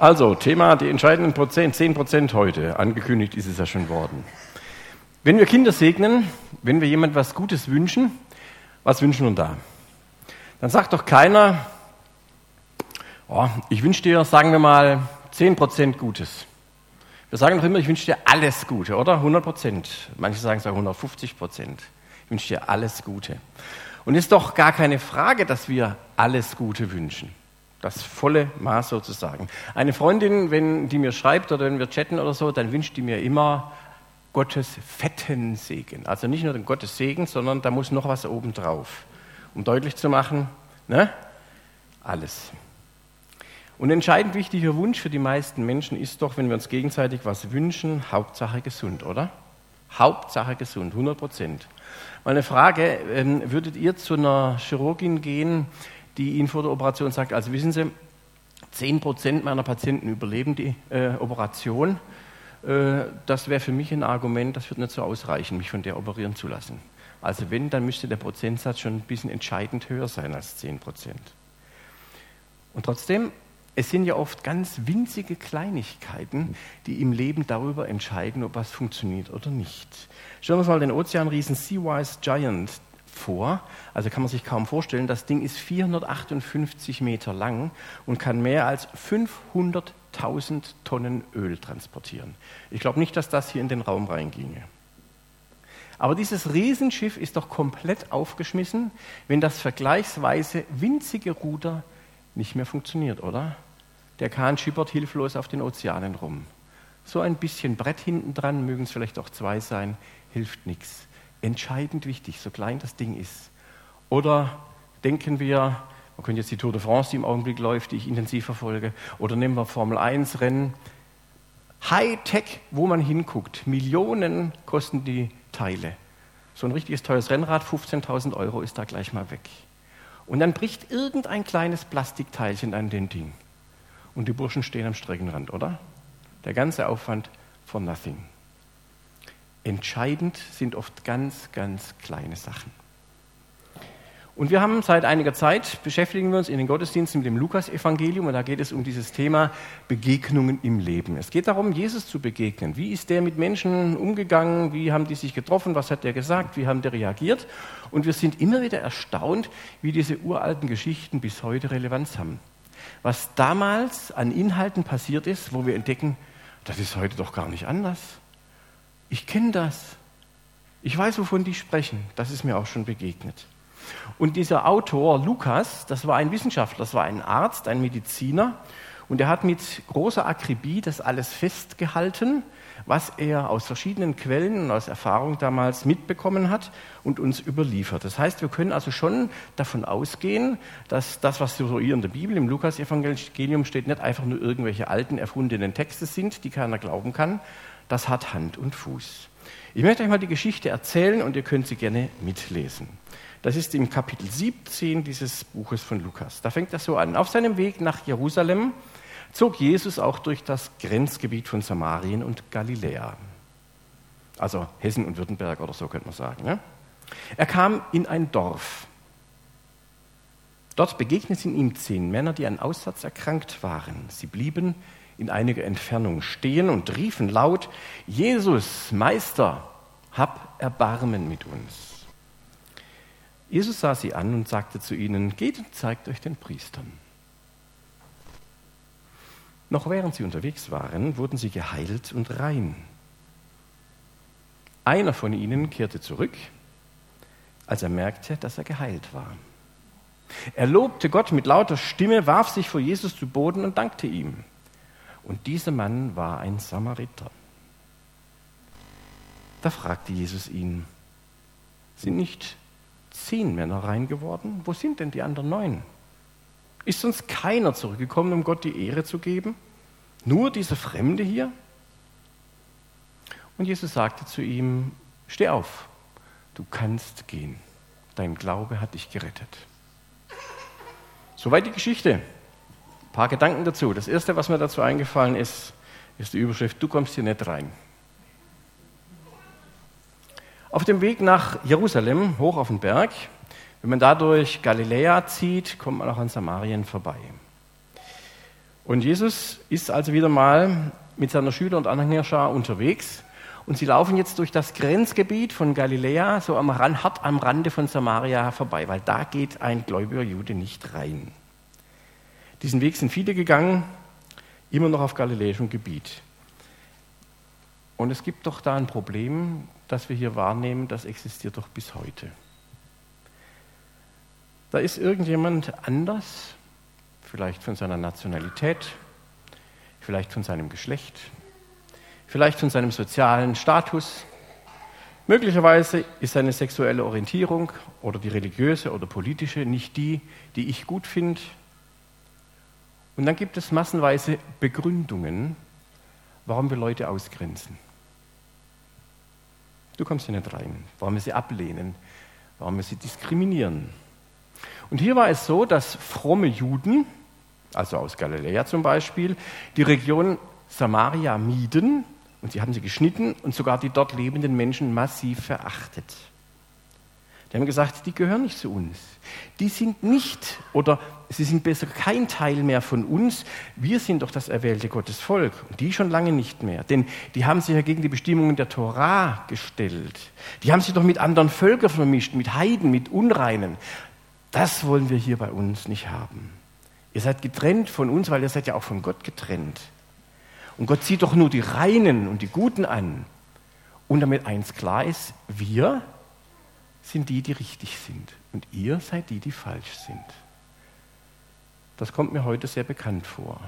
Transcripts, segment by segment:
Also, Thema die entscheidenden Prozent, 10 Prozent heute. Angekündigt ist es ja schon worden. Wenn wir Kinder segnen, wenn wir jemand was Gutes wünschen, was wünschen wir da? Dann sagt doch keiner, oh, ich wünsche dir, sagen wir mal, 10 Prozent Gutes. Wir sagen doch immer, ich wünsche dir alles Gute, oder? 100 Prozent. Manche sagen auch 150 Prozent. Ich wünsche dir alles Gute. Und es ist doch gar keine Frage, dass wir alles Gute wünschen. Das volle Maß sozusagen. Eine Freundin, wenn die mir schreibt oder wenn wir chatten oder so, dann wünscht die mir immer Gottes fetten Segen. Also nicht nur den Gottes Segen, sondern da muss noch was oben drauf. Um deutlich zu machen, ne? alles. Und entscheidend wichtiger Wunsch für die meisten Menschen ist doch, wenn wir uns gegenseitig was wünschen, Hauptsache gesund, oder? Hauptsache gesund, 100 Prozent. Meine Frage, ähm, würdet ihr zu einer Chirurgin gehen, die Ihnen vor der Operation sagt, also wissen Sie, 10 Prozent meiner Patienten überleben die äh, Operation. Äh, das wäre für mich ein Argument, das wird nicht so ausreichen, mich von der operieren zu lassen. Also wenn, dann müsste der Prozentsatz schon ein bisschen entscheidend höher sein als 10 Prozent. Und trotzdem, es sind ja oft ganz winzige Kleinigkeiten, die im Leben darüber entscheiden, ob was funktioniert oder nicht. Schauen wir uns mal den Ozeanriesen Seawise Giant vor. Also kann man sich kaum vorstellen, das Ding ist 458 Meter lang und kann mehr als 500.000 Tonnen Öl transportieren. Ich glaube nicht, dass das hier in den Raum reinginge. Aber dieses Riesenschiff ist doch komplett aufgeschmissen, wenn das vergleichsweise winzige Ruder nicht mehr funktioniert, oder? Der Kahn schippert hilflos auf den Ozeanen rum. So ein bisschen Brett hinten dran, mögen es vielleicht auch zwei sein, hilft nichts entscheidend wichtig, so klein das Ding ist. Oder denken wir, man könnte jetzt die Tour de France, die im Augenblick läuft, die ich intensiv verfolge, oder nehmen wir Formel 1 Rennen. Hightech, wo man hinguckt. Millionen kosten die Teile. So ein richtiges teures Rennrad, 15.000 Euro ist da gleich mal weg. Und dann bricht irgendein kleines Plastikteilchen an den Ding. Und die Burschen stehen am Streckenrand, oder? Der ganze Aufwand for nothing. Entscheidend sind oft ganz, ganz kleine Sachen. Und wir haben seit einiger Zeit, beschäftigen wir uns in den Gottesdiensten mit dem Lukas-Evangelium und da geht es um dieses Thema Begegnungen im Leben. Es geht darum, Jesus zu begegnen. Wie ist der mit Menschen umgegangen? Wie haben die sich getroffen? Was hat der gesagt? Wie haben die reagiert? Und wir sind immer wieder erstaunt, wie diese uralten Geschichten bis heute Relevanz haben. Was damals an Inhalten passiert ist, wo wir entdecken, das ist heute doch gar nicht anders. Ich kenne das. Ich weiß, wovon die sprechen. Das ist mir auch schon begegnet. Und dieser Autor Lukas, das war ein Wissenschaftler, das war ein Arzt, ein Mediziner. Und er hat mit großer Akribie das alles festgehalten, was er aus verschiedenen Quellen und aus Erfahrung damals mitbekommen hat und uns überliefert. Das heißt, wir können also schon davon ausgehen, dass das, was so in der Bibel, im Lukas-Evangelium steht, nicht einfach nur irgendwelche alten, erfundenen Texte sind, die keiner glauben kann, das hat Hand und Fuß. Ich möchte euch mal die Geschichte erzählen und ihr könnt sie gerne mitlesen. Das ist im Kapitel 17 dieses Buches von Lukas. Da fängt das so an. Auf seinem Weg nach Jerusalem zog Jesus auch durch das Grenzgebiet von Samarien und Galiläa. Also Hessen und Württemberg oder so könnte man sagen. Ne? Er kam in ein Dorf. Dort begegneten ihm zehn Männer, die an Aussatz erkrankt waren. Sie blieben in einiger Entfernung stehen und riefen laut, Jesus, Meister, hab Erbarmen mit uns. Jesus sah sie an und sagte zu ihnen, geht und zeigt euch den Priestern. Noch während sie unterwegs waren, wurden sie geheilt und rein. Einer von ihnen kehrte zurück, als er merkte, dass er geheilt war. Er lobte Gott mit lauter Stimme, warf sich vor Jesus zu Boden und dankte ihm. Und dieser Mann war ein Samariter. Da fragte Jesus ihn, sind nicht zehn Männer rein geworden? Wo sind denn die anderen neun? Ist sonst keiner zurückgekommen, um Gott die Ehre zu geben? Nur dieser Fremde hier? Und Jesus sagte zu ihm, steh auf, du kannst gehen. Dein Glaube hat dich gerettet. Soweit die Geschichte. Ein paar Gedanken dazu. Das erste, was mir dazu eingefallen ist, ist die Überschrift, du kommst hier nicht rein. Auf dem Weg nach Jerusalem, hoch auf den Berg, wenn man da durch Galiläa zieht, kommt man auch an Samarien vorbei. Und Jesus ist also wieder mal mit seiner Schüler- und Anhängerschar unterwegs. Und sie laufen jetzt durch das Grenzgebiet von Galiläa, so am Rand, hart am Rande von Samaria vorbei, weil da geht ein gläubiger Jude nicht rein. Diesen Weg sind viele gegangen, immer noch auf galiläischem Gebiet. Und es gibt doch da ein Problem, das wir hier wahrnehmen, das existiert doch bis heute. Da ist irgendjemand anders, vielleicht von seiner Nationalität, vielleicht von seinem Geschlecht, vielleicht von seinem sozialen Status. Möglicherweise ist seine sexuelle Orientierung oder die religiöse oder politische nicht die, die ich gut finde. Und dann gibt es massenweise Begründungen, warum wir Leute ausgrenzen. Du kommst hier nicht rein, warum wir sie ablehnen, warum wir sie diskriminieren. Und hier war es so, dass fromme Juden, also aus Galiläa zum Beispiel, die Region Samaria mieden und sie haben sie geschnitten und sogar die dort lebenden Menschen massiv verachtet. Die haben gesagt, die gehören nicht zu uns. Die sind nicht oder sie sind besser kein Teil mehr von uns. Wir sind doch das erwählte Gottesvolk und die schon lange nicht mehr. Denn die haben sich ja gegen die Bestimmungen der Torah gestellt. Die haben sich doch mit anderen Völkern vermischt, mit Heiden, mit Unreinen. Das wollen wir hier bei uns nicht haben. Ihr seid getrennt von uns, weil ihr seid ja auch von Gott getrennt. Und Gott sieht doch nur die Reinen und die Guten an. Und damit eins klar ist, wir sind die, die richtig sind. Und ihr seid die, die falsch sind. Das kommt mir heute sehr bekannt vor.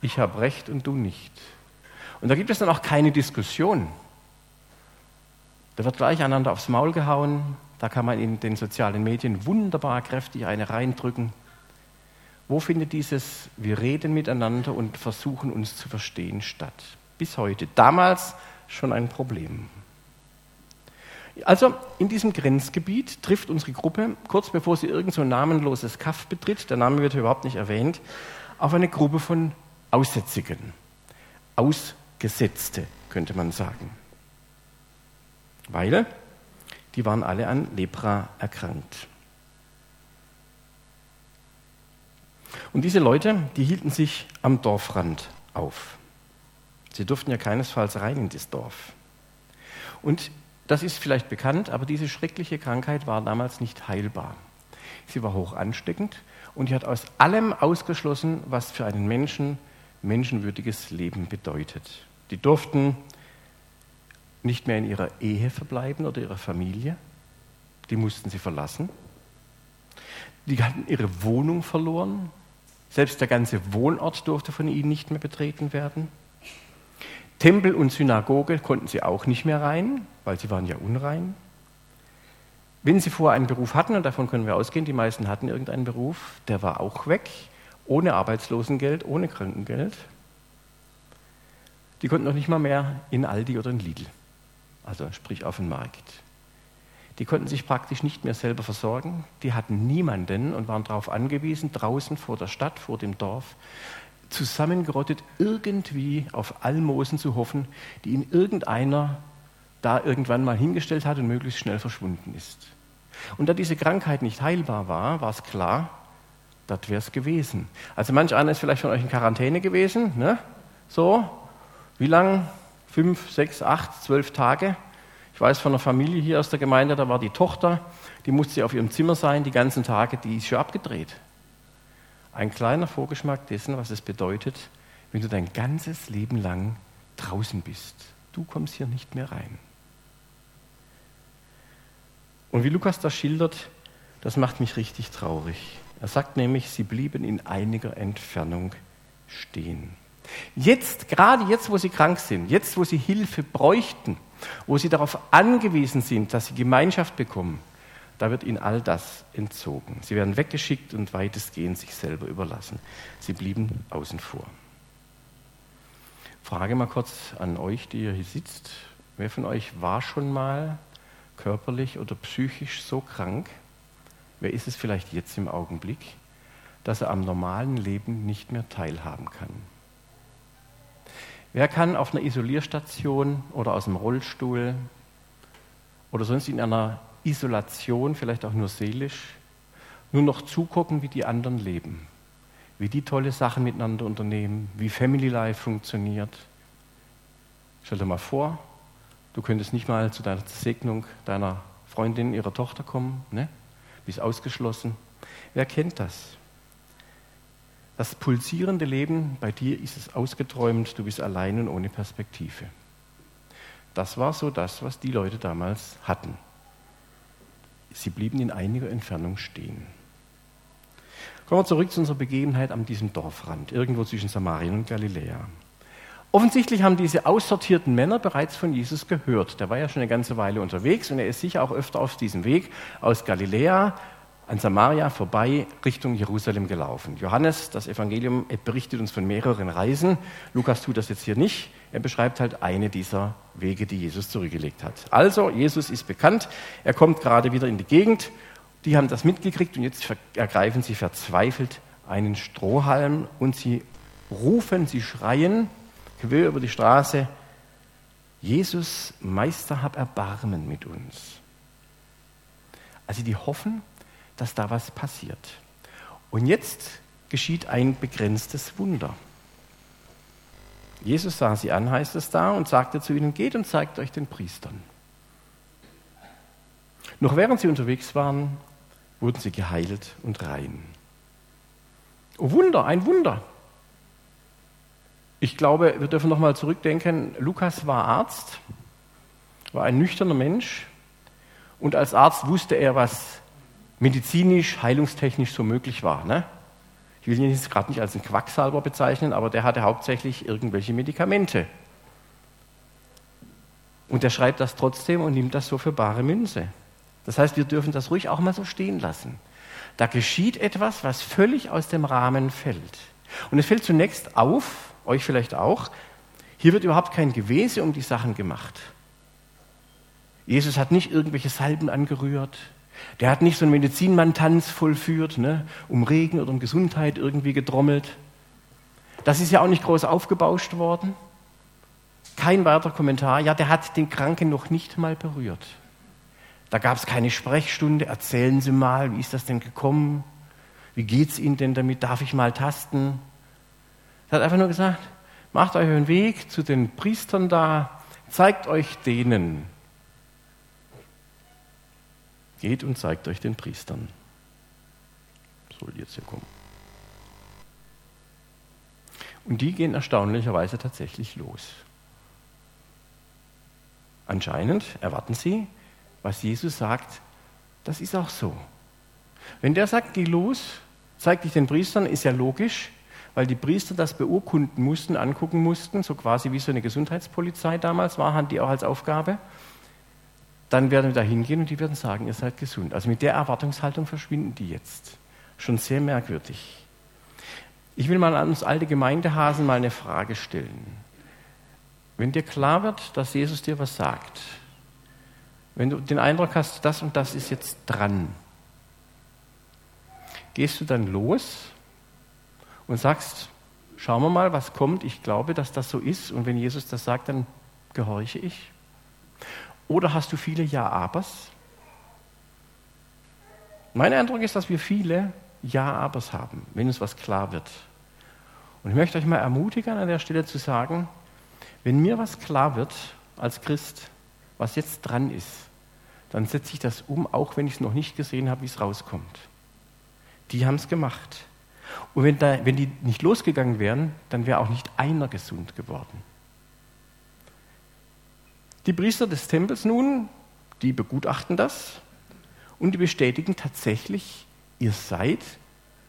Ich habe recht und du nicht. Und da gibt es dann auch keine Diskussion. Da wird gleich einander aufs Maul gehauen. Da kann man in den sozialen Medien wunderbar kräftig eine reindrücken. Wo findet dieses Wir reden miteinander und versuchen uns zu verstehen statt? Bis heute. Damals schon ein Problem. Also in diesem Grenzgebiet trifft unsere Gruppe, kurz bevor sie irgend so ein namenloses Kaff betritt, der Name wird überhaupt nicht erwähnt, auf eine Gruppe von Aussätzigen. Ausgesetzte, könnte man sagen. Weil die waren alle an Lepra erkrankt. Und diese Leute, die hielten sich am Dorfrand auf. Sie durften ja keinesfalls rein in das Dorf. Und das ist vielleicht bekannt, aber diese schreckliche Krankheit war damals nicht heilbar. Sie war hoch ansteckend und die hat aus allem ausgeschlossen, was für einen Menschen menschenwürdiges Leben bedeutet. Die durften nicht mehr in ihrer Ehe verbleiben oder ihrer Familie. Die mussten sie verlassen. Die hatten ihre Wohnung verloren. Selbst der ganze Wohnort durfte von ihnen nicht mehr betreten werden. Tempel und Synagoge konnten sie auch nicht mehr rein, weil sie waren ja unrein. Wenn sie vorher einen Beruf hatten, und davon können wir ausgehen, die meisten hatten irgendeinen Beruf, der war auch weg, ohne Arbeitslosengeld, ohne Krankengeld. Die konnten noch nicht mal mehr in Aldi oder in Lidl, also sprich auf den Markt. Die konnten sich praktisch nicht mehr selber versorgen. Die hatten niemanden und waren darauf angewiesen, draußen vor der Stadt, vor dem Dorf, zusammengerottet irgendwie auf Almosen zu hoffen, die ihnen irgendeiner da irgendwann mal hingestellt hat und möglichst schnell verschwunden ist. Und da diese Krankheit nicht heilbar war, war es klar, das wäre es gewesen. Also manch einer ist vielleicht von euch in Quarantäne gewesen, ne? So, wie lang? Fünf, sechs, acht, zwölf Tage. Ich weiß von einer Familie hier aus der Gemeinde, da war die Tochter, die musste auf ihrem Zimmer sein, die ganzen Tage, die ist schon abgedreht. Ein kleiner Vorgeschmack dessen, was es bedeutet, wenn du dein ganzes Leben lang draußen bist. Du kommst hier nicht mehr rein. Und wie Lukas das schildert, das macht mich richtig traurig. Er sagt nämlich, sie blieben in einiger Entfernung stehen. Jetzt, gerade jetzt, wo sie krank sind, jetzt, wo sie Hilfe bräuchten, wo sie darauf angewiesen sind, dass sie Gemeinschaft bekommen, da wird ihnen all das entzogen. Sie werden weggeschickt und weitestgehend sich selber überlassen. Sie blieben außen vor. Frage mal kurz an euch, die ihr hier sitzt. Wer von euch war schon mal körperlich oder psychisch so krank? Wer ist es vielleicht jetzt im Augenblick, dass er am normalen Leben nicht mehr teilhaben kann? Wer kann auf einer Isolierstation oder aus dem Rollstuhl oder sonst in einer Isolation, vielleicht auch nur seelisch, nur noch zugucken, wie die anderen leben, wie die tolle Sachen miteinander unternehmen, wie Family Life funktioniert. Stell dir mal vor, du könntest nicht mal zu deiner Segnung deiner Freundin, ihrer Tochter kommen, ne? bist ausgeschlossen. Wer kennt das? Das pulsierende Leben, bei dir ist es ausgeträumt, du bist allein und ohne Perspektive. Das war so das, was die Leute damals hatten. Sie blieben in einiger Entfernung stehen. Kommen wir zurück zu unserer Begebenheit an diesem Dorfrand, irgendwo zwischen Samarien und Galiläa. Offensichtlich haben diese aussortierten Männer bereits von Jesus gehört. Der war ja schon eine ganze Weile unterwegs und er ist sicher auch öfter auf diesem Weg aus Galiläa an Samaria vorbei Richtung Jerusalem gelaufen. Johannes, das Evangelium, berichtet uns von mehreren Reisen. Lukas tut das jetzt hier nicht. Er beschreibt halt eine dieser Wege, die Jesus zurückgelegt hat. Also, Jesus ist bekannt. Er kommt gerade wieder in die Gegend. Die haben das mitgekriegt und jetzt ergreifen sie verzweifelt einen Strohhalm und sie rufen, sie schreien quer über die Straße, Jesus, Meister, hab Erbarmen mit uns. Also die hoffen, dass da was passiert. Und jetzt geschieht ein begrenztes Wunder. Jesus sah sie an, heißt es da, und sagte zu ihnen, geht und zeigt euch den Priestern. Noch während sie unterwegs waren, wurden sie geheilt und rein. Oh Wunder, ein Wunder. Ich glaube, wir dürfen nochmal zurückdenken, Lukas war Arzt, war ein nüchterner Mensch und als Arzt wusste er, was medizinisch, heilungstechnisch so möglich war. Ne? Ich will ihn jetzt gerade nicht als einen Quacksalber bezeichnen, aber der hatte hauptsächlich irgendwelche Medikamente. Und er schreibt das trotzdem und nimmt das so für bare Münze. Das heißt, wir dürfen das ruhig auch mal so stehen lassen. Da geschieht etwas, was völlig aus dem Rahmen fällt. Und es fällt zunächst auf, euch vielleicht auch, hier wird überhaupt kein Gewese um die Sachen gemacht. Jesus hat nicht irgendwelche Salben angerührt, der hat nicht so einen Medizinmann-Tanz vollführt, ne, um Regen oder um Gesundheit irgendwie gedrommelt. Das ist ja auch nicht groß aufgebauscht worden. Kein weiterer Kommentar. Ja, der hat den Kranken noch nicht mal berührt. Da gab es keine Sprechstunde. Erzählen Sie mal, wie ist das denn gekommen? Wie geht es Ihnen denn damit? Darf ich mal tasten? Er hat einfach nur gesagt, macht euch einen Weg zu den Priestern da, zeigt euch denen, Geht und zeigt euch den Priestern. Soll jetzt hier kommen. Und die gehen erstaunlicherweise tatsächlich los. Anscheinend erwarten sie, was Jesus sagt, das ist auch so. Wenn der sagt, geh los, zeig dich den Priestern, ist ja logisch, weil die Priester das beurkunden mussten, angucken mussten, so quasi wie so eine Gesundheitspolizei damals war, hatten die auch als Aufgabe dann werden wir da hingehen und die werden sagen, ihr seid gesund. Also mit der Erwartungshaltung verschwinden die jetzt. Schon sehr merkwürdig. Ich will mal an uns alte Gemeindehasen mal eine Frage stellen. Wenn dir klar wird, dass Jesus dir was sagt, wenn du den Eindruck hast, das und das ist jetzt dran, gehst du dann los und sagst, schauen wir mal, was kommt, ich glaube, dass das so ist und wenn Jesus das sagt, dann gehorche ich? Oder hast du viele Ja-Abers? Mein Eindruck ist, dass wir viele Ja-Abers haben, wenn uns was klar wird. Und ich möchte euch mal ermutigen, an der Stelle zu sagen, wenn mir was klar wird als Christ, was jetzt dran ist, dann setze ich das um, auch wenn ich es noch nicht gesehen habe, wie es rauskommt. Die haben es gemacht. Und wenn, da, wenn die nicht losgegangen wären, dann wäre auch nicht einer gesund geworden. Die Priester des Tempels nun, die begutachten das und die bestätigen tatsächlich, ihr seid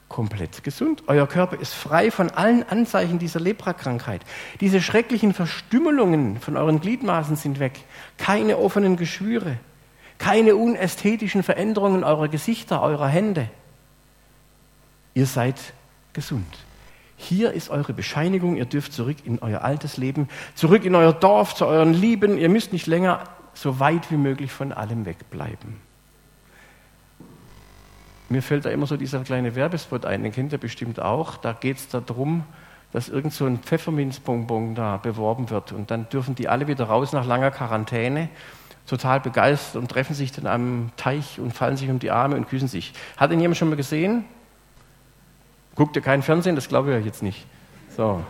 komplett gesund. Euer Körper ist frei von allen Anzeichen dieser Leprakrankheit. Diese schrecklichen Verstümmelungen von euren Gliedmaßen sind weg. Keine offenen Geschwüre, keine unästhetischen Veränderungen eurer Gesichter, eurer Hände. Ihr seid gesund. Hier ist eure Bescheinigung, ihr dürft zurück in euer altes Leben, zurück in euer Dorf, zu euren Lieben. Ihr müsst nicht länger so weit wie möglich von allem wegbleiben. Mir fällt da immer so dieser kleine Werbespot ein, den kennt ihr bestimmt auch. Da geht es darum, dass irgend so ein Pfefferminzbonbon da beworben wird. Und dann dürfen die alle wieder raus nach langer Quarantäne, total begeistert und treffen sich dann am Teich und fallen sich um die Arme und küssen sich. Hat ihn jemand schon mal gesehen? Guckt ihr keinen Fernsehen? Das glaube ich euch jetzt nicht. So.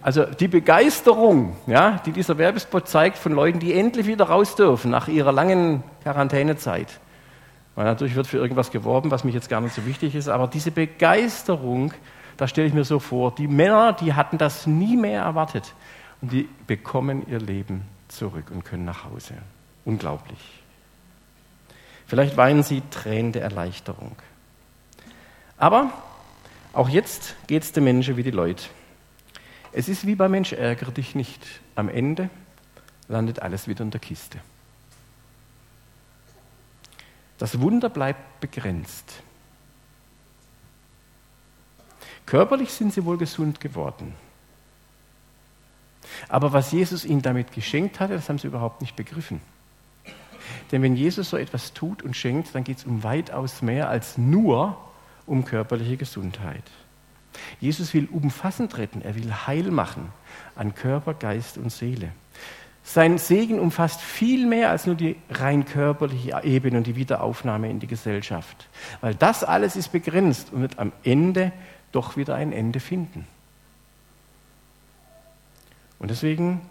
Also die Begeisterung, ja, die dieser Werbespot zeigt von Leuten, die endlich wieder raus dürfen nach ihrer langen Quarantänezeit. Weil natürlich wird für irgendwas geworben, was mich jetzt gar nicht so wichtig ist, aber diese Begeisterung, da stelle ich mir so vor, die Männer, die hatten das nie mehr erwartet und die bekommen ihr Leben zurück und können nach Hause. Unglaublich. Vielleicht weinen sie Tränen der Erleichterung. Aber auch jetzt geht es den Menschen wie die Leute. Es ist wie beim Mensch, ärgere dich nicht. Am Ende landet alles wieder in der Kiste. Das Wunder bleibt begrenzt. Körperlich sind sie wohl gesund geworden. Aber was Jesus ihnen damit geschenkt hatte, das haben sie überhaupt nicht begriffen. Denn wenn Jesus so etwas tut und schenkt, dann geht es um weitaus mehr als nur um körperliche Gesundheit. Jesus will umfassend retten, er will heil machen an Körper, Geist und Seele. Sein Segen umfasst viel mehr als nur die rein körperliche Ebene und die Wiederaufnahme in die Gesellschaft. Weil das alles ist begrenzt und wird am Ende doch wieder ein Ende finden. Und deswegen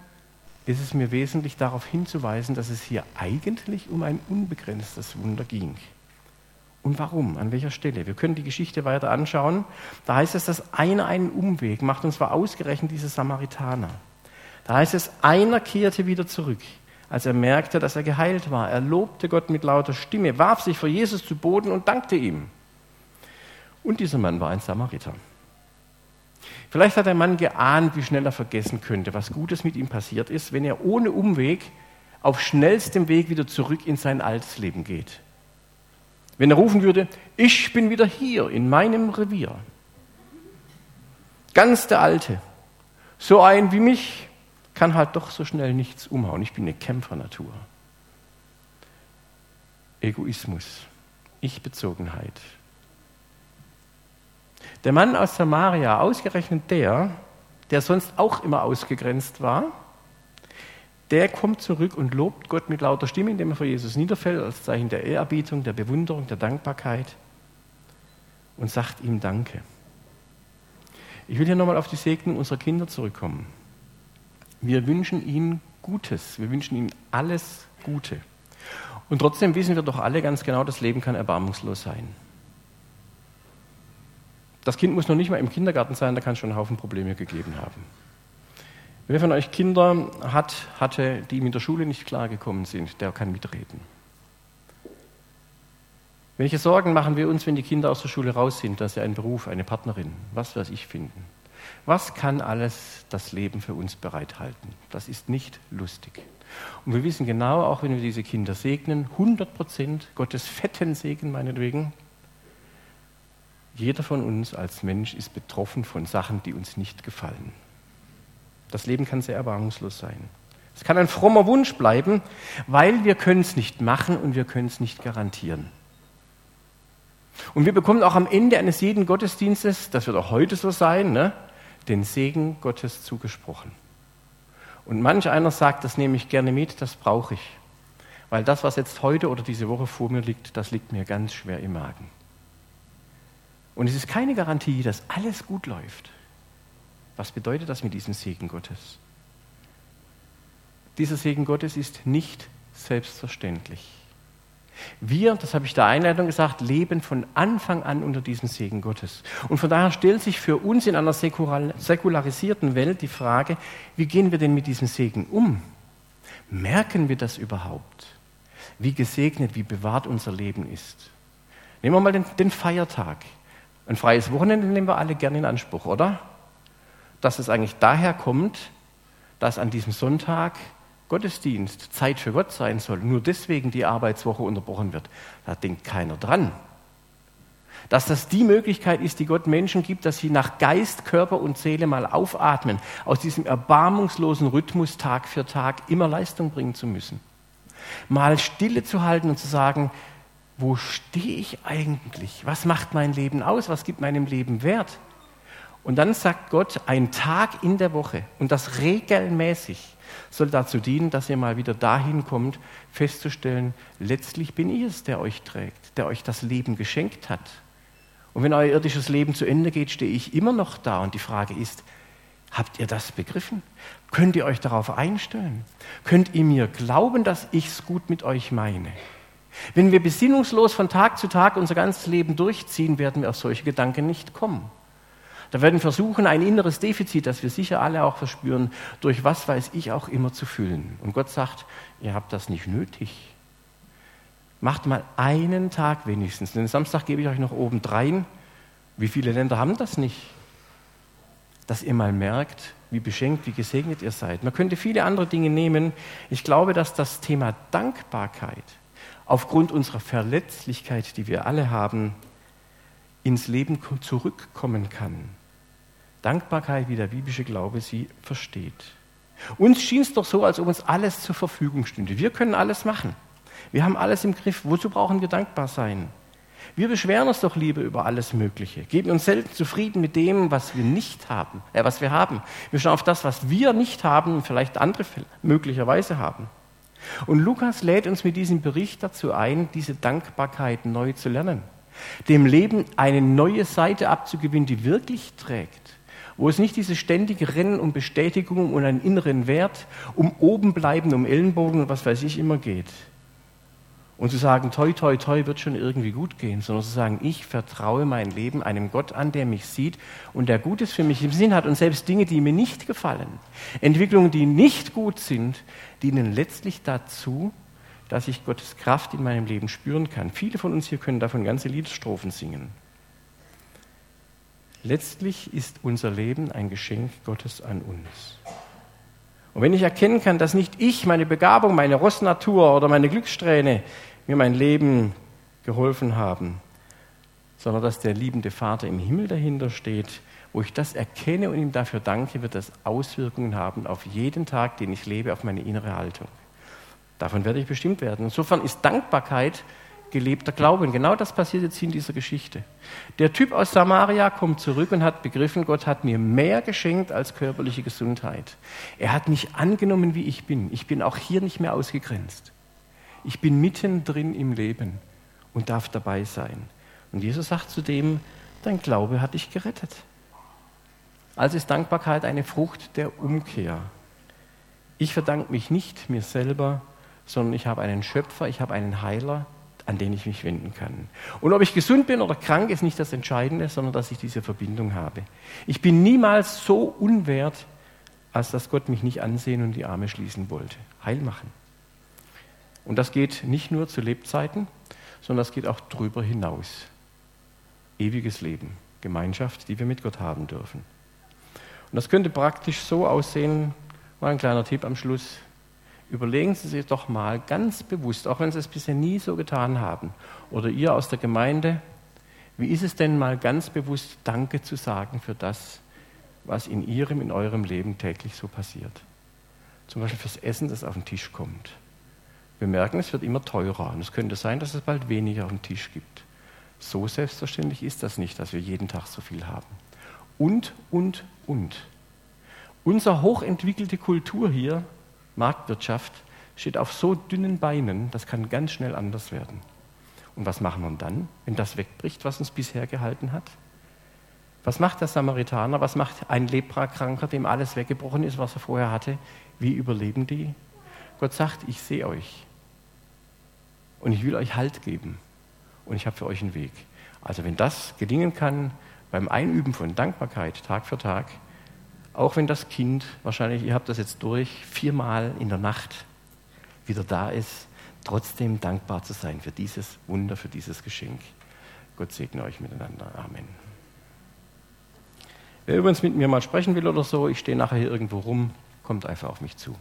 ist es mir wesentlich darauf hinzuweisen, dass es hier eigentlich um ein unbegrenztes Wunder ging. Und warum? An welcher Stelle? Wir können die Geschichte weiter anschauen. Da heißt es, dass einer einen Umweg macht, und zwar ausgerechnet diese Samaritaner. Da heißt es, einer kehrte wieder zurück, als er merkte, dass er geheilt war. Er lobte Gott mit lauter Stimme, warf sich vor Jesus zu Boden und dankte ihm. Und dieser Mann war ein Samariter. Vielleicht hat der Mann geahnt, wie schnell er vergessen könnte, was Gutes mit ihm passiert ist, wenn er ohne Umweg auf schnellstem Weg wieder zurück in sein altes Leben geht. Wenn er rufen würde, ich bin wieder hier in meinem Revier. Ganz der Alte. So ein wie mich kann halt doch so schnell nichts umhauen. Ich bin eine Kämpfernatur. Egoismus, Ich-Bezogenheit. Der Mann aus Samaria, ausgerechnet der, der sonst auch immer ausgegrenzt war, der kommt zurück und lobt Gott mit lauter Stimme, indem er vor Jesus niederfällt, als Zeichen der Ehrerbietung, der Bewunderung, der Dankbarkeit und sagt ihm Danke. Ich will hier nochmal auf die Segnung unserer Kinder zurückkommen. Wir wünschen ihnen Gutes, wir wünschen ihnen alles Gute. Und trotzdem wissen wir doch alle ganz genau, das Leben kann erbarmungslos sein. Das Kind muss noch nicht mal im Kindergarten sein, da kann es schon einen Haufen Probleme gegeben haben. Wer von euch Kinder hat, hatte, die mit der Schule nicht klargekommen sind, der kann mitreden. Welche Sorgen machen wir uns, wenn die Kinder aus der Schule raus sind, dass sie einen Beruf, eine Partnerin, was weiß ich finden? Was kann alles das Leben für uns bereithalten? Das ist nicht lustig. Und wir wissen genau, auch wenn wir diese Kinder segnen, 100 Prozent Gottes fetten Segen meinetwegen, jeder von uns als Mensch ist betroffen von Sachen, die uns nicht gefallen. Das Leben kann sehr erbarmungslos sein. Es kann ein frommer Wunsch bleiben, weil wir können es nicht machen und wir können es nicht garantieren. Und wir bekommen auch am Ende eines jeden Gottesdienstes, das wird auch heute so sein, ne, den Segen Gottes zugesprochen. Und manch einer sagt, das nehme ich gerne mit, das brauche ich. Weil das, was jetzt heute oder diese Woche vor mir liegt, das liegt mir ganz schwer im Magen. Und es ist keine Garantie, dass alles gut läuft. Was bedeutet das mit diesem Segen Gottes? Dieser Segen Gottes ist nicht selbstverständlich. Wir, das habe ich der Einleitung gesagt, leben von Anfang an unter diesem Segen Gottes. Und von daher stellt sich für uns in einer säkularisierten Welt die Frage, wie gehen wir denn mit diesem Segen um? Merken wir das überhaupt? Wie gesegnet, wie bewahrt unser Leben ist? Nehmen wir mal den, den Feiertag. Ein freies Wochenende nehmen wir alle gerne in Anspruch, oder? Dass es eigentlich daher kommt, dass an diesem Sonntag Gottesdienst, Zeit für Gott sein soll, nur deswegen die Arbeitswoche unterbrochen wird. Da denkt keiner dran. Dass das die Möglichkeit ist, die Gott Menschen gibt, dass sie nach Geist, Körper und Seele mal aufatmen, aus diesem erbarmungslosen Rhythmus Tag für Tag immer Leistung bringen zu müssen. Mal Stille zu halten und zu sagen, wo stehe ich eigentlich? Was macht mein Leben aus? Was gibt meinem Leben Wert? Und dann sagt Gott, ein Tag in der Woche und das regelmäßig soll dazu dienen, dass ihr mal wieder dahin kommt, festzustellen, letztlich bin ich es, der euch trägt, der euch das Leben geschenkt hat. Und wenn euer irdisches Leben zu Ende geht, stehe ich immer noch da. Und die Frage ist, habt ihr das begriffen? Könnt ihr euch darauf einstellen? Könnt ihr mir glauben, dass ich es gut mit euch meine? Wenn wir besinnungslos von Tag zu Tag unser ganzes Leben durchziehen, werden wir auf solche Gedanken nicht kommen. Da werden versuchen, ein inneres Defizit, das wir sicher alle auch verspüren, durch was weiß ich auch immer zu füllen. Und Gott sagt, ihr habt das nicht nötig. Macht mal einen Tag wenigstens. Den Samstag gebe ich euch noch obendrein. Wie viele Länder haben das nicht? Dass ihr mal merkt, wie beschenkt, wie gesegnet ihr seid. Man könnte viele andere Dinge nehmen. Ich glaube, dass das Thema Dankbarkeit aufgrund unserer Verletzlichkeit, die wir alle haben, ins Leben zurückkommen kann. Dankbarkeit, wie der biblische Glaube sie versteht. Uns schien es doch so, als ob uns alles zur Verfügung stünde. Wir können alles machen. Wir haben alles im Griff. Wozu brauchen wir dankbar sein? Wir beschweren uns doch lieber über alles Mögliche, geben uns selten zufrieden mit dem, was wir nicht haben, äh, was wir haben. Wir schauen auf das, was wir nicht haben und vielleicht andere möglicherweise haben. Und Lukas lädt uns mit diesem Bericht dazu ein, diese Dankbarkeit neu zu lernen, dem Leben eine neue Seite abzugewinnen, die wirklich trägt wo es nicht dieses ständige Rennen um Bestätigung und einen inneren Wert, um oben bleiben, um Ellenbogen und was weiß ich immer geht. Und zu sagen, toi, toi, toi, wird schon irgendwie gut gehen, sondern zu sagen, ich vertraue mein Leben einem Gott an, der mich sieht und der Gutes für mich im Sinn hat und selbst Dinge, die mir nicht gefallen, Entwicklungen, die nicht gut sind, dienen letztlich dazu, dass ich Gottes Kraft in meinem Leben spüren kann. Viele von uns hier können davon ganze Liedstrophen singen. Letztlich ist unser Leben ein Geschenk Gottes an uns. Und wenn ich erkennen kann, dass nicht ich, meine Begabung, meine Rossnatur oder meine Glückssträhne mir mein Leben geholfen haben, sondern dass der liebende Vater im Himmel dahinter steht, wo ich das erkenne und ihm dafür danke, wird das Auswirkungen haben auf jeden Tag, den ich lebe, auf meine innere Haltung. Davon werde ich bestimmt werden. Insofern ist Dankbarkeit gelebter Glaube. Und genau das passiert jetzt in dieser Geschichte. Der Typ aus Samaria kommt zurück und hat begriffen, Gott hat mir mehr geschenkt als körperliche Gesundheit. Er hat mich angenommen, wie ich bin. Ich bin auch hier nicht mehr ausgegrenzt. Ich bin mittendrin im Leben und darf dabei sein. Und Jesus sagt zu dem, dein Glaube hat dich gerettet. Also ist Dankbarkeit eine Frucht der Umkehr. Ich verdanke mich nicht mir selber, sondern ich habe einen Schöpfer, ich habe einen Heiler, an den ich mich wenden kann. Und ob ich gesund bin oder krank, ist nicht das Entscheidende, sondern dass ich diese Verbindung habe. Ich bin niemals so unwert, als dass Gott mich nicht ansehen und die Arme schließen wollte. Heil machen. Und das geht nicht nur zu Lebzeiten, sondern das geht auch drüber hinaus. Ewiges Leben, Gemeinschaft, die wir mit Gott haben dürfen. Und das könnte praktisch so aussehen, mal ein kleiner Tipp am Schluss, Überlegen Sie sich doch mal ganz bewusst, auch wenn Sie es bisher nie so getan haben, oder ihr aus der Gemeinde, wie ist es denn mal ganz bewusst Danke zu sagen für das, was in Ihrem, in eurem Leben täglich so passiert? Zum Beispiel fürs Essen, das auf den Tisch kommt. Wir merken, es wird immer teurer und es könnte sein, dass es bald weniger auf dem Tisch gibt. So selbstverständlich ist das nicht, dass wir jeden Tag so viel haben. Und, und, und. Unsere hochentwickelte Kultur hier Marktwirtschaft steht auf so dünnen Beinen, das kann ganz schnell anders werden. Und was machen wir dann, wenn das wegbricht, was uns bisher gehalten hat? Was macht der Samaritaner? Was macht ein Leprakranker, dem alles weggebrochen ist, was er vorher hatte? Wie überleben die? Gott sagt, ich sehe euch. Und ich will euch Halt geben. Und ich habe für euch einen Weg. Also wenn das gelingen kann, beim Einüben von Dankbarkeit Tag für Tag, auch wenn das Kind, wahrscheinlich, ihr habt das jetzt durch, viermal in der Nacht wieder da ist, trotzdem dankbar zu sein für dieses Wunder, für dieses Geschenk. Gott segne euch miteinander. Amen. Wer übrigens mit mir mal sprechen will oder so, ich stehe nachher hier irgendwo rum, kommt einfach auf mich zu.